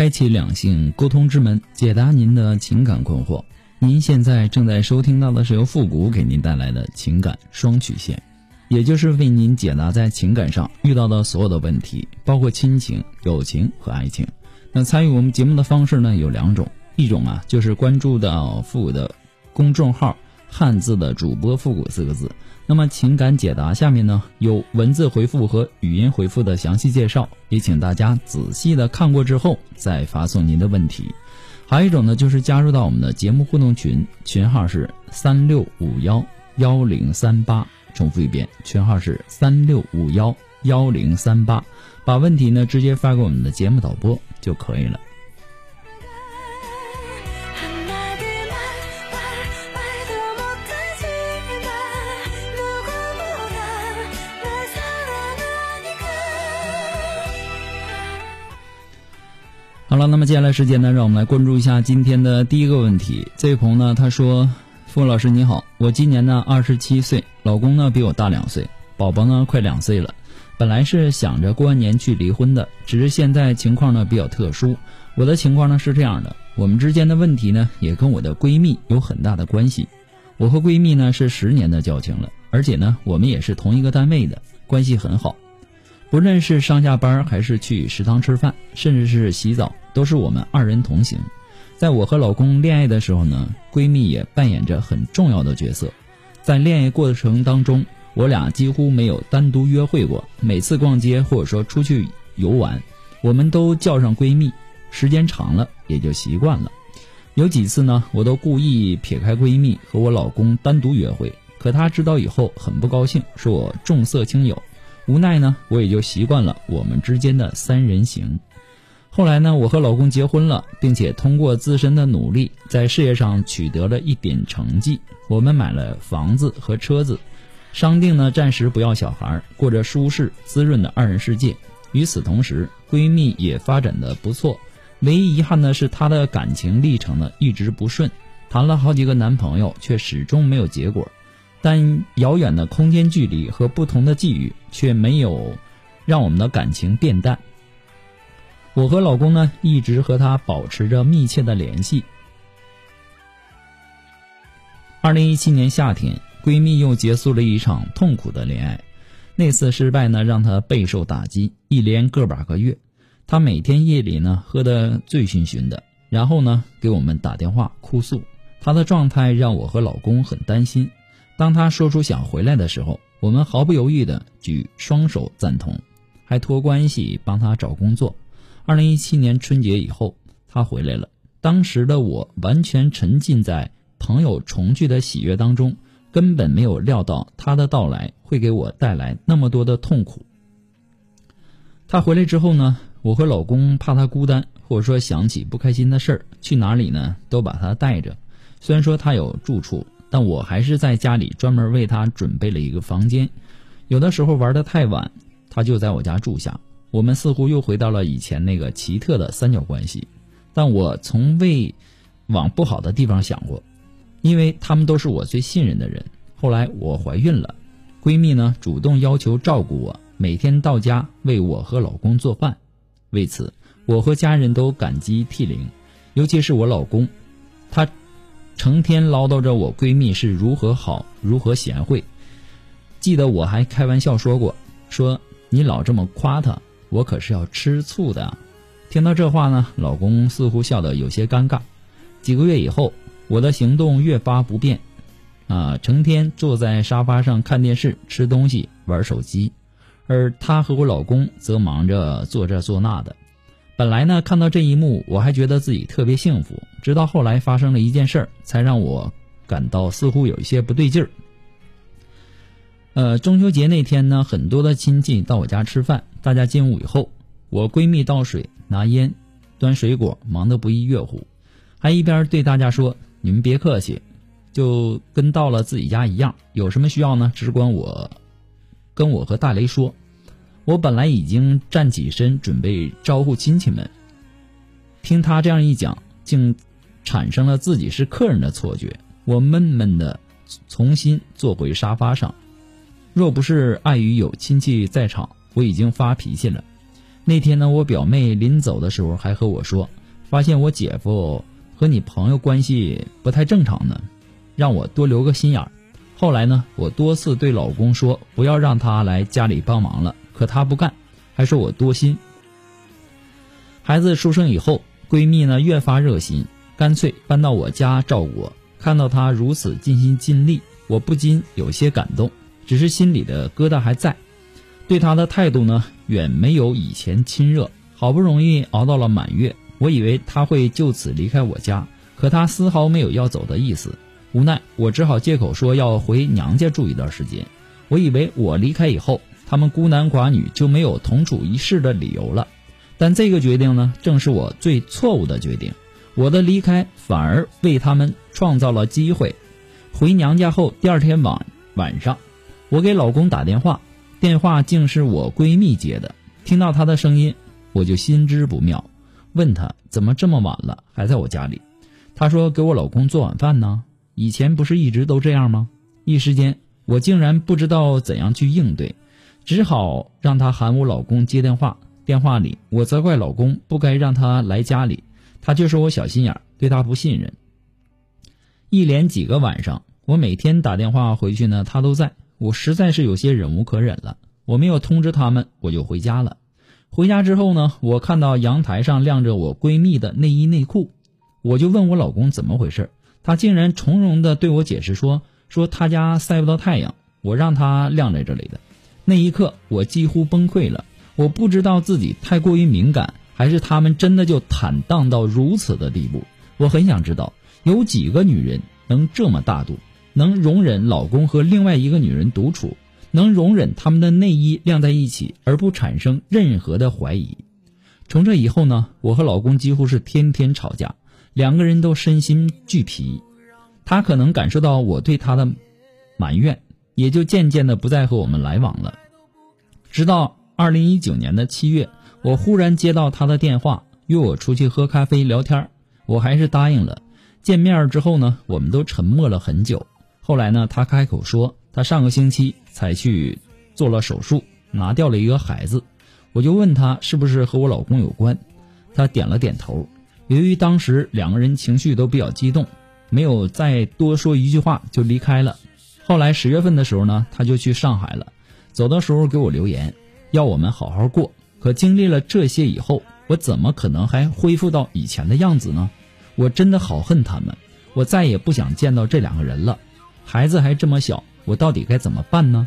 开启两性沟通之门，解答您的情感困惑。您现在正在收听到的是由复古给您带来的情感双曲线，也就是为您解答在情感上遇到的所有的问题，包括亲情、友情和爱情。那参与我们节目的方式呢有两种，一种啊就是关注到复古的公众号“汉字的主播复古”四个字。那么情感解答下面呢有文字回复和语音回复的详细介绍，也请大家仔细的看过之后再发送您的问题。还有一种呢就是加入到我们的节目互动群，群号是三六五幺幺零三八，重复一遍，群号是三六五幺幺零三八，把问题呢直接发给我们的节目导播就可以了。好了，那么接下来时间呢，让我们来关注一下今天的第一个问题。这位朋友呢，他说：“付老师你好，我今年呢二十七岁，老公呢比我大两岁，宝宝呢快两岁了。本来是想着过完年去离婚的，只是现在情况呢比较特殊。我的情况呢是这样的，我们之间的问题呢也跟我的闺蜜有很大的关系。我和闺蜜呢是十年的交情了，而且呢我们也是同一个单位的，关系很好。不论是上下班还是去食堂吃饭，甚至是洗澡。”都是我们二人同行，在我和老公恋爱的时候呢，闺蜜也扮演着很重要的角色。在恋爱过程当中，我俩几乎没有单独约会过，每次逛街或者说出去游玩，我们都叫上闺蜜。时间长了也就习惯了。有几次呢，我都故意撇开闺蜜和我老公单独约会，可她知道以后很不高兴，说我重色轻友。无奈呢，我也就习惯了我们之间的三人行。后来呢，我和老公结婚了，并且通过自身的努力，在事业上取得了一点成绩。我们买了房子和车子，商定呢暂时不要小孩，过着舒适滋润的二人世界。与此同时，闺蜜也发展的不错，唯一遗憾的是她的感情历程呢一直不顺，谈了好几个男朋友，却始终没有结果。但遥远的空间距离和不同的际遇，却没有让我们的感情变淡。我和老公呢，一直和她保持着密切的联系。二零一七年夏天，闺蜜又结束了一场痛苦的恋爱。那次失败呢，让她备受打击，一连个把个月，她每天夜里呢喝得醉醺醺的，然后呢给我们打电话哭诉。她的状态让我和老公很担心。当他说出想回来的时候，我们毫不犹豫的举双手赞同，还托关系帮他找工作。二零一七年春节以后，他回来了。当时的我完全沉浸在朋友重聚的喜悦当中，根本没有料到他的到来会给我带来那么多的痛苦。他回来之后呢，我和老公怕他孤单，或者说想起不开心的事儿，去哪里呢都把他带着。虽然说他有住处，但我还是在家里专门为他准备了一个房间。有的时候玩的太晚，他就在我家住下。我们似乎又回到了以前那个奇特的三角关系，但我从未往不好的地方想过，因为他们都是我最信任的人。后来我怀孕了，闺蜜呢主动要求照顾我，每天到家为我和老公做饭。为此，我和家人都感激涕零，尤其是我老公，他成天唠叨着我闺蜜是如何好、如何贤惠。记得我还开玩笑说过，说你老这么夸她。我可是要吃醋的，听到这话呢，老公似乎笑得有些尴尬。几个月以后，我的行动越发不便，啊，成天坐在沙发上看电视、吃东西、玩手机，而他和我老公则忙着做这做那的。本来呢，看到这一幕，我还觉得自己特别幸福。直到后来发生了一件事儿，才让我感到似乎有一些不对劲儿。呃，中秋节那天呢，很多的亲戚到我家吃饭，大家进屋以后，我闺蜜倒水、拿烟、端水果，忙得不亦乐乎，还一边对大家说：“你们别客气，就跟到了自己家一样，有什么需要呢，只管我跟我和大雷说。”我本来已经站起身准备招呼亲戚们，听他这样一讲，竟产生了自己是客人的错觉。我闷闷的重新坐回沙发上。若不是碍于有亲戚在场，我已经发脾气了。那天呢，我表妹临走的时候还和我说，发现我姐夫和你朋友关系不太正常呢，让我多留个心眼儿。后来呢，我多次对老公说不要让他来家里帮忙了，可她不干，还说我多心。孩子出生以后，闺蜜呢越发热心，干脆搬到我家照顾我。看到她如此尽心尽力，我不禁有些感动。只是心里的疙瘩还在，对她的态度呢，远没有以前亲热。好不容易熬到了满月，我以为她会就此离开我家，可她丝毫没有要走的意思。无奈，我只好借口说要回娘家住一段时间。我以为我离开以后，他们孤男寡女就没有同处一室的理由了。但这个决定呢，正是我最错误的决定。我的离开反而为他们创造了机会。回娘家后，第二天晚晚上。我给老公打电话，电话竟是我闺蜜接的。听到她的声音，我就心知不妙，问她怎么这么晚了还在我家里。她说给我老公做晚饭呢。以前不是一直都这样吗？一时间我竟然不知道怎样去应对，只好让她喊我老公接电话。电话里我责怪老公不该让她来家里，他却说我小心眼，对他不信任。一连几个晚上，我每天打电话回去呢，他都在。我实在是有些忍无可忍了，我没有通知他们，我就回家了。回家之后呢，我看到阳台上晾着我闺蜜的内衣内裤，我就问我老公怎么回事，他竟然从容的对我解释说，说他家晒不到太阳，我让他晾在这里的。那一刻，我几乎崩溃了。我不知道自己太过于敏感，还是他们真的就坦荡到如此的地步。我很想知道，有几个女人能这么大度？能容忍老公和另外一个女人独处，能容忍他们的内衣晾在一起而不产生任何的怀疑。从这以后呢，我和老公几乎是天天吵架，两个人都身心俱疲。他可能感受到我对他的埋怨，也就渐渐的不再和我们来往了。直到二零一九年的七月，我忽然接到他的电话，约我出去喝咖啡聊天，我还是答应了。见面之后呢，我们都沉默了很久。后来呢，他开口说，他上个星期才去做了手术，拿掉了一个孩子。我就问他是不是和我老公有关，他点了点头。由于当时两个人情绪都比较激动，没有再多说一句话就离开了。后来十月份的时候呢，他就去上海了，走的时候给我留言，要我们好好过。可经历了这些以后，我怎么可能还恢复到以前的样子呢？我真的好恨他们，我再也不想见到这两个人了。孩子还这么小，我到底该怎么办呢？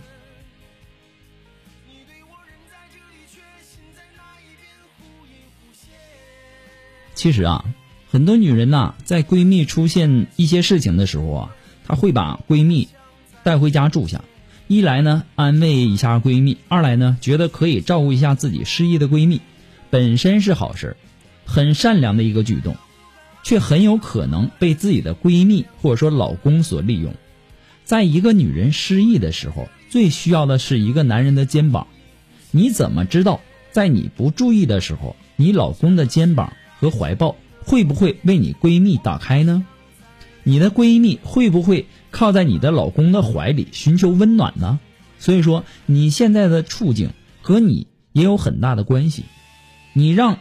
其实啊，很多女人呐，在闺蜜出现一些事情的时候啊，她会把闺蜜带回家住下，一来呢安慰一下闺蜜，二来呢觉得可以照顾一下自己失意的闺蜜，本身是好事，很善良的一个举动，却很有可能被自己的闺蜜或者说老公所利用。在一个女人失意的时候，最需要的是一个男人的肩膀。你怎么知道，在你不注意的时候，你老公的肩膀和怀抱会不会为你闺蜜打开呢？你的闺蜜会不会靠在你的老公的怀里寻求温暖呢？所以说，你现在的处境和你也有很大的关系。你让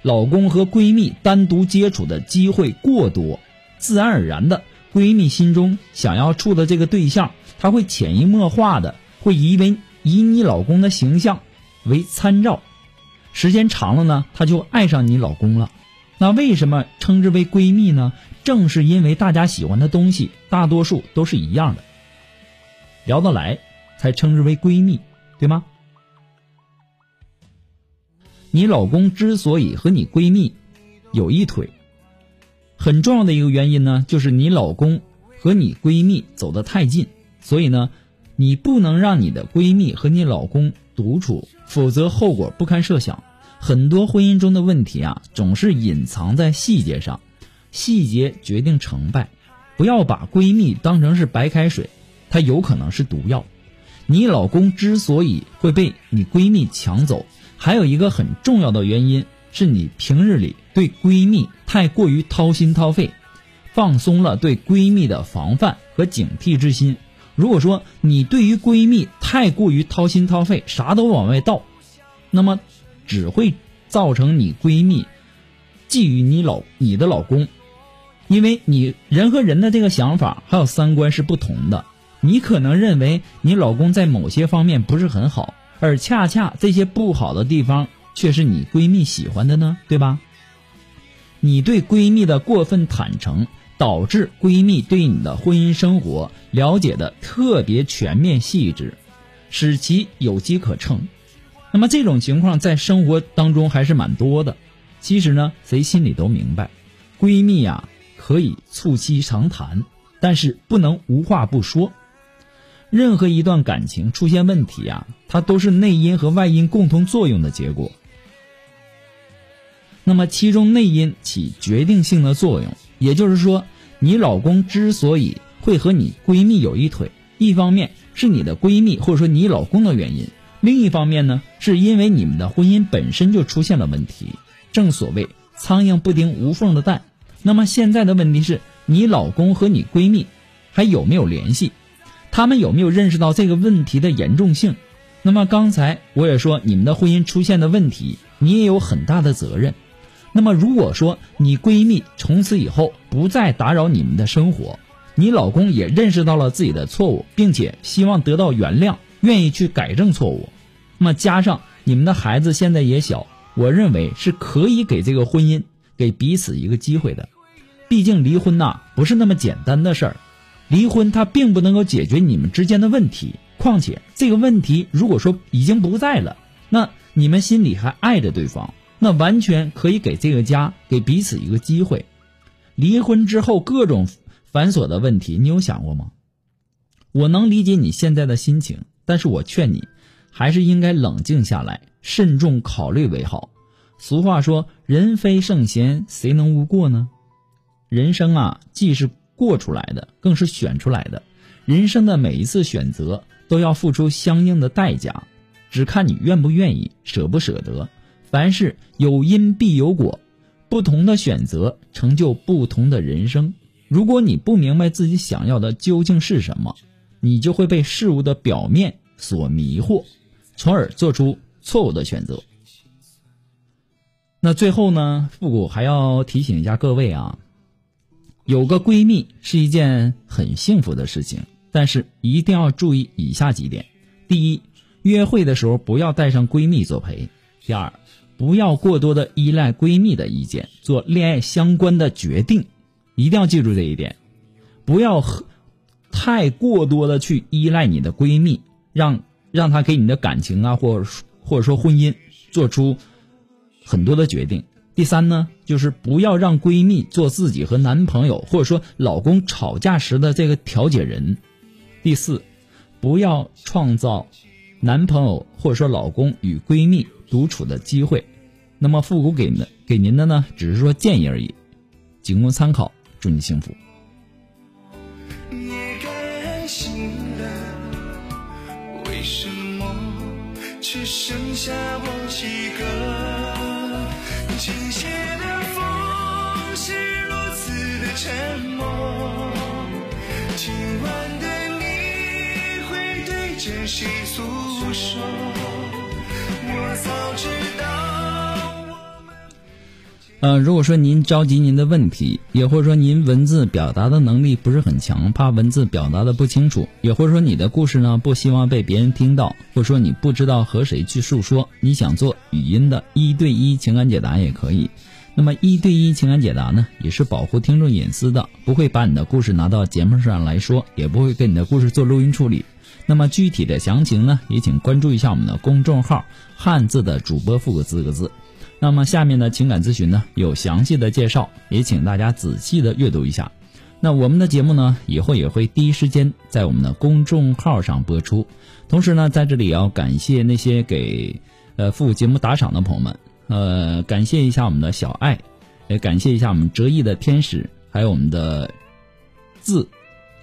老公和闺蜜单独接触的机会过多，自然而然的。闺蜜心中想要处的这个对象，她会潜移默化的会以为以你老公的形象为参照，时间长了呢，她就爱上你老公了。那为什么称之为闺蜜呢？正是因为大家喜欢的东西大多数都是一样的，聊得来才称之为闺蜜，对吗？你老公之所以和你闺蜜有一腿。很重要的一个原因呢，就是你老公和你闺蜜走得太近，所以呢，你不能让你的闺蜜和你老公独处，否则后果不堪设想。很多婚姻中的问题啊，总是隐藏在细节上，细节决定成败。不要把闺蜜当成是白开水，它有可能是毒药。你老公之所以会被你闺蜜抢走，还有一个很重要的原因是你平日里对闺蜜太过于掏心掏肺，放松了对闺蜜的防范和警惕之心。如果说你对于闺蜜太过于掏心掏肺，啥都往外倒，那么。只会造成你闺蜜觊觎你老你的老公，因为你人和人的这个想法还有三观是不同的。你可能认为你老公在某些方面不是很好，而恰恰这些不好的地方却是你闺蜜喜欢的呢，对吧？你对闺蜜的过分坦诚，导致闺蜜对你的婚姻生活了解的特别全面细致，使其有机可乘。那么这种情况在生活当中还是蛮多的。其实呢，谁心里都明白，闺蜜呀可以促膝长谈，但是不能无话不说。任何一段感情出现问题啊，它都是内因和外因共同作用的结果。那么其中内因起决定性的作用，也就是说，你老公之所以会和你闺蜜有一腿，一方面是你的闺蜜或者说你老公的原因。另一方面呢，是因为你们的婚姻本身就出现了问题。正所谓苍蝇不叮无缝的蛋。那么现在的问题是你老公和你闺蜜还有没有联系？他们有没有认识到这个问题的严重性？那么刚才我也说，你们的婚姻出现的问题，你也有很大的责任。那么如果说你闺蜜从此以后不再打扰你们的生活，你老公也认识到了自己的错误，并且希望得到原谅。愿意去改正错误，那么加上你们的孩子现在也小，我认为是可以给这个婚姻给彼此一个机会的。毕竟离婚呐不是那么简单的事儿，离婚它并不能够解决你们之间的问题。况且这个问题如果说已经不在了，那你们心里还爱着对方，那完全可以给这个家给彼此一个机会。离婚之后各种繁琐的问题，你有想过吗？我能理解你现在的心情。但是我劝你，还是应该冷静下来，慎重考虑为好。俗话说：“人非圣贤，谁能无过呢？”人生啊，既是过出来的，更是选出来的。人生的每一次选择都要付出相应的代价，只看你愿不愿意，舍不舍得。凡事有因必有果，不同的选择成就不同的人生。如果你不明白自己想要的究竟是什么，你就会被事物的表面所迷惑，从而做出错误的选择。那最后呢，复古还要提醒一下各位啊，有个闺蜜是一件很幸福的事情，但是一定要注意以下几点：第一，约会的时候不要带上闺蜜作陪；第二，不要过多的依赖闺蜜的意见做恋爱相关的决定，一定要记住这一点，不要和。太过多的去依赖你的闺蜜，让让她给你的感情啊，或或者说婚姻做出很多的决定。第三呢，就是不要让闺蜜做自己和男朋友或者说老公吵架时的这个调解人。第四，不要创造男朋友或者说老公与闺蜜独处的机会。那么复古给的给您的呢，只是说建议而已，仅供参考。祝你幸福。你该为什么只剩下我几个。倾斜的风是如此的沉默，今晚的你会对着谁诉说？我早知道。呃，如果说您着急您的问题，也或者说您文字表达的能力不是很强，怕文字表达的不清楚，也或者说你的故事呢不希望被别人听到，或者说你不知道和谁去诉说，你想做语音的一对一情感解答也可以。那么一对一情感解答呢，也是保护听众隐私的，不会把你的故事拿到节目上来说，也不会给你的故事做录音处理。那么具体的详情呢，也请关注一下我们的公众号“汉字的主播复个四个字”。那么下面的情感咨询呢有详细的介绍，也请大家仔细的阅读一下。那我们的节目呢，以后也会第一时间在我们的公众号上播出。同时呢，在这里要感谢那些给呃复古节目打赏的朋友们，呃，感谢一下我们的小爱，也感谢一下我们折翼的天使，还有我们的字，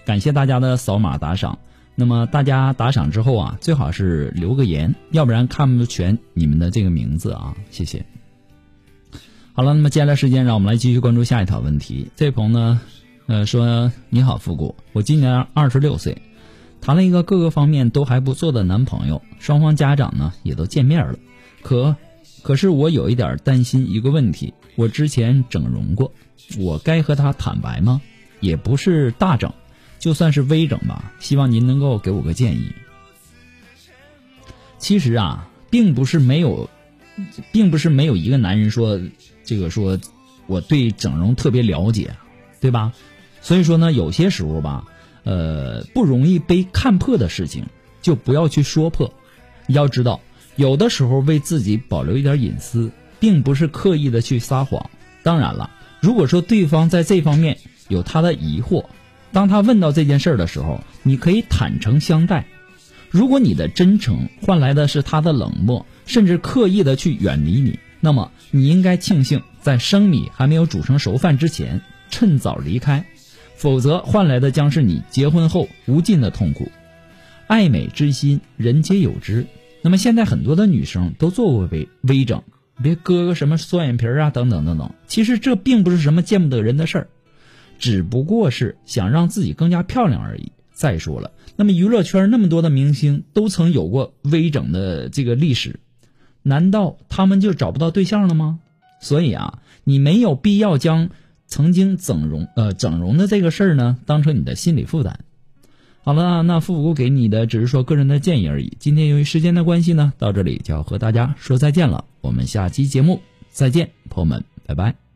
感谢大家的扫码打赏。那么大家打赏之后啊，最好是留个言，要不然看不全你们的这个名字啊，谢谢。好了，那么接下来时间，让我们来继续关注下一条问题。这位朋友呢，呃，说你好，复古，我今年二十六岁，谈了一个各个方面都还不错的男朋友，双方家长呢也都见面了，可可是我有一点担心一个问题，我之前整容过，我该和他坦白吗？也不是大整。就算是微整吧，希望您能够给我个建议。其实啊，并不是没有，并不是没有一个男人说这个说我对整容特别了解，对吧？所以说呢，有些时候吧，呃，不容易被看破的事情，就不要去说破。要知道，有的时候为自己保留一点隐私，并不是刻意的去撒谎。当然了，如果说对方在这方面有他的疑惑。当他问到这件事的时候，你可以坦诚相待。如果你的真诚换来的是他的冷漠，甚至刻意的去远离你，那么你应该庆幸在生米还没有煮成熟饭之前趁早离开，否则换来的将是你结婚后无尽的痛苦。爱美之心，人皆有之。那么现在很多的女生都做过微微整，别割个什么双眼皮啊，等等等等。其实这并不是什么见不得人的事儿。只不过是想让自己更加漂亮而已。再说了，那么娱乐圈那么多的明星都曾有过微整的这个历史，难道他们就找不到对象了吗？所以啊，你没有必要将曾经整容呃整容的这个事儿呢当成你的心理负担。好了，那复古给你的只是说个人的建议而已。今天由于时间的关系呢，到这里就要和大家说再见了。我们下期节目再见，朋友们，拜拜。